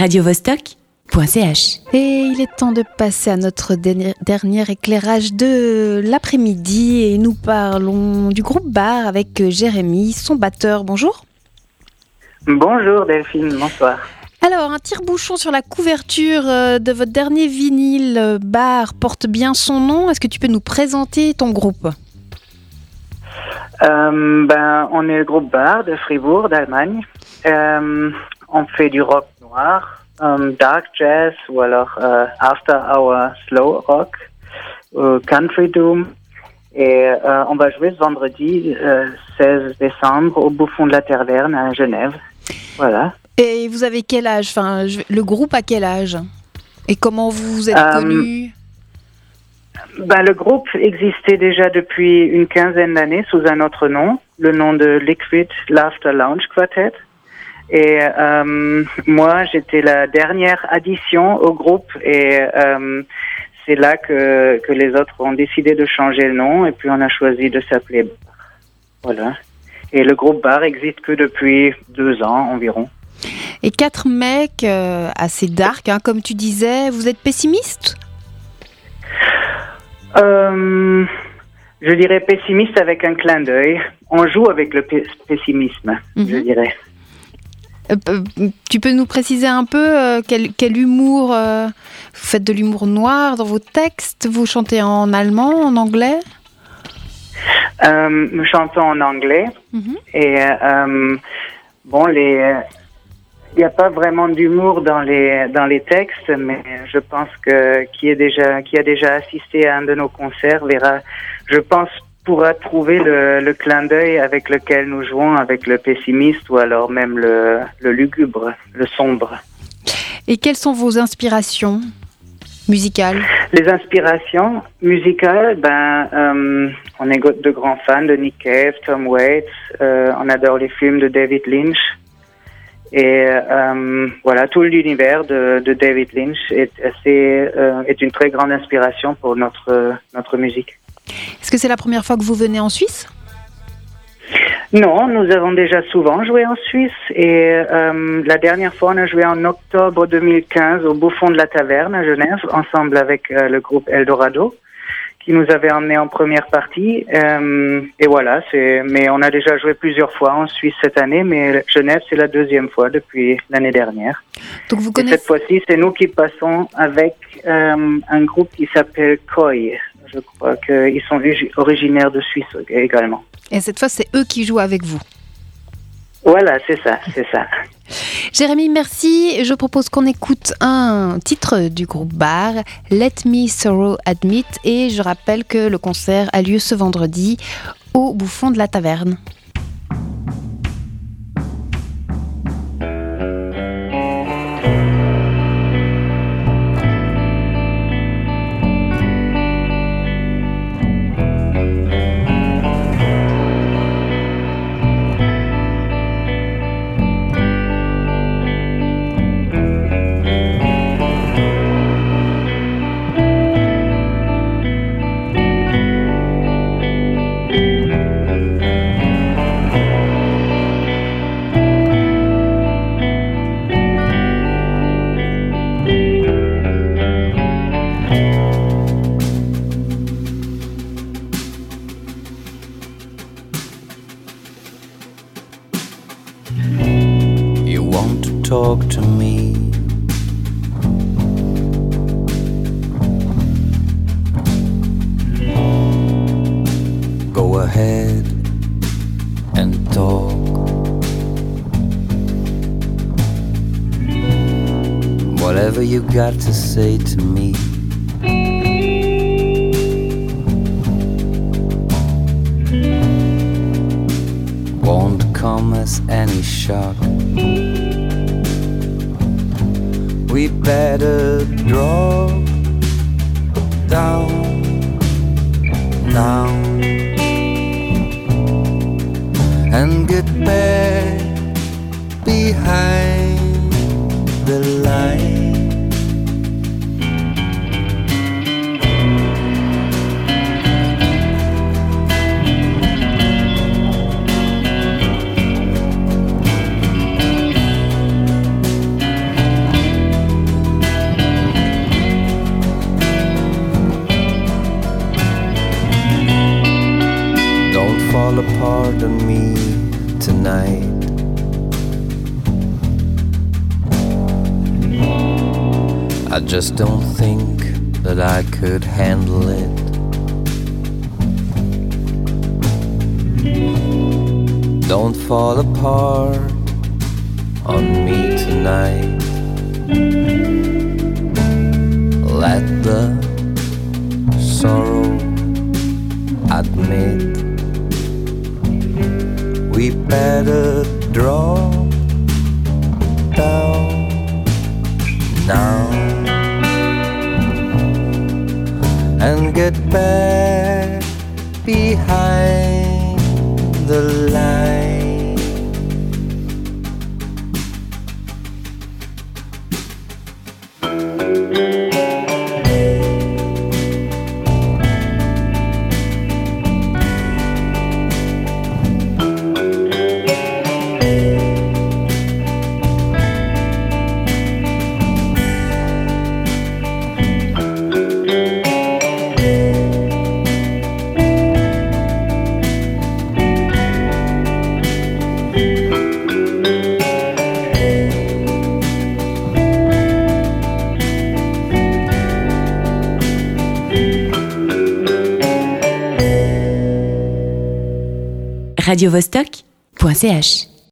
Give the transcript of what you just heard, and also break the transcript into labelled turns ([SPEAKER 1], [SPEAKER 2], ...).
[SPEAKER 1] radiovostok.ch.
[SPEAKER 2] Et il est temps de passer à notre dernier, éclairage de l'après-midi et nous parlons du groupe Bar avec Jérémy, son batteur. Bonjour.
[SPEAKER 3] Bonjour Delphine, bonsoir.
[SPEAKER 2] Alors, un tire-bouchon sur la couverture euh, de votre dernier vinyle euh, Bar porte bien son nom. Est-ce que tu peux nous présenter ton groupe?
[SPEAKER 3] Euh, ben, on est le groupe Bar de Fribourg, d'Allemagne. Euh, on fait du rock noir, euh, dark jazz ou alors euh, after hour slow rock, ou country doom. Et euh, on va jouer ce vendredi euh, 16 décembre au Bouffon de la Taverne à Genève. Voilà.
[SPEAKER 2] Et vous avez quel âge? Enfin, je- le groupe a quel âge? Et comment vous vous êtes
[SPEAKER 3] Euh,
[SPEAKER 2] connus?
[SPEAKER 3] Ben, le groupe existait déjà depuis une quinzaine d'années sous un autre nom, le nom de Liquid Laughter Lounge Quartet. Et euh, moi, j'étais la dernière addition au groupe et euh, c'est là que, que les autres ont décidé de changer le nom et puis on a choisi de s'appeler Bar. Voilà. Et le groupe Bar existe que depuis deux ans environ.
[SPEAKER 2] Et quatre mecs euh, assez dark, hein, comme tu disais. Vous êtes pessimiste?
[SPEAKER 3] Je dirais pessimiste avec un clin d'œil. On joue avec le pe- pessimisme, je
[SPEAKER 2] Mhm.
[SPEAKER 3] dirais.
[SPEAKER 2] Euh, Tu peux nous préciser un peu euh, quel, quel humour euh, Vous faites de l'humour noir dans vos textes Vous chantez en allemand, en anglais?
[SPEAKER 3] Euh, nous chantons en anglais.
[SPEAKER 2] Mhm.
[SPEAKER 3] et euh, bon, les, il n'y a pas vraiment d'humour dans les dans les textes, mais je pense que qui est déjà qui a déjà assisté à un de nos concerts verra, je pense pourra trouver le, le clin d'œil avec lequel nous jouons avec le pessimiste ou alors même le, le lugubre, le sombre.
[SPEAKER 2] Et quelles sont vos inspirations musicales?
[SPEAKER 3] Les inspirations musicales, ben, euh, on est de grands fans de Nick Cave, Tom Waits, euh, on adore les films de David Lynch. Et euh, voilà, tout l'univers de, de David Lynch est, assez, est une très grande inspiration pour notre, notre musique.
[SPEAKER 2] Est-ce que c'est la première fois que vous venez en Suisse?
[SPEAKER 3] Non, nous avons déjà souvent joué en Suisse et euh, la dernière fois on a joué en octobre 2015 au Bouffon de la Taverne à Genève ensemble avec euh, le groupe Eldorado qui nous avait emmené en première partie. Euh, et voilà c'est mais on a déjà joué plusieurs fois en Suisse cette année mais Genève c'est la deuxième fois depuis l'année dernière.
[SPEAKER 2] Donc vous
[SPEAKER 3] et
[SPEAKER 2] connaissez
[SPEAKER 3] cette fois-ci c'est nous qui passons avec un groupe qui s'appelle Koi je crois qu'ils sont origi- originaires de Suisse également
[SPEAKER 2] Et cette fois, c'est eux qui jouent avec vous.
[SPEAKER 3] voilà c'est ça c'est ça
[SPEAKER 2] Jérémy, merci. Je propose qu'on écoute un titre du groupe Bar, Let Me Sorrow Admit. Et je rappelle que le concert a lieu ce vendredi au Bouffon de la Taverne.
[SPEAKER 4] Talk to me. Go ahead and talk. Whatever you got to say to me. Won't come as any shock. We better drop down to me tonight. I just don't think that I could handle it. Don't fall apart on me tonight. Let the sorrow admit we better draw down now and get back behind the
[SPEAKER 1] radiovostok.ch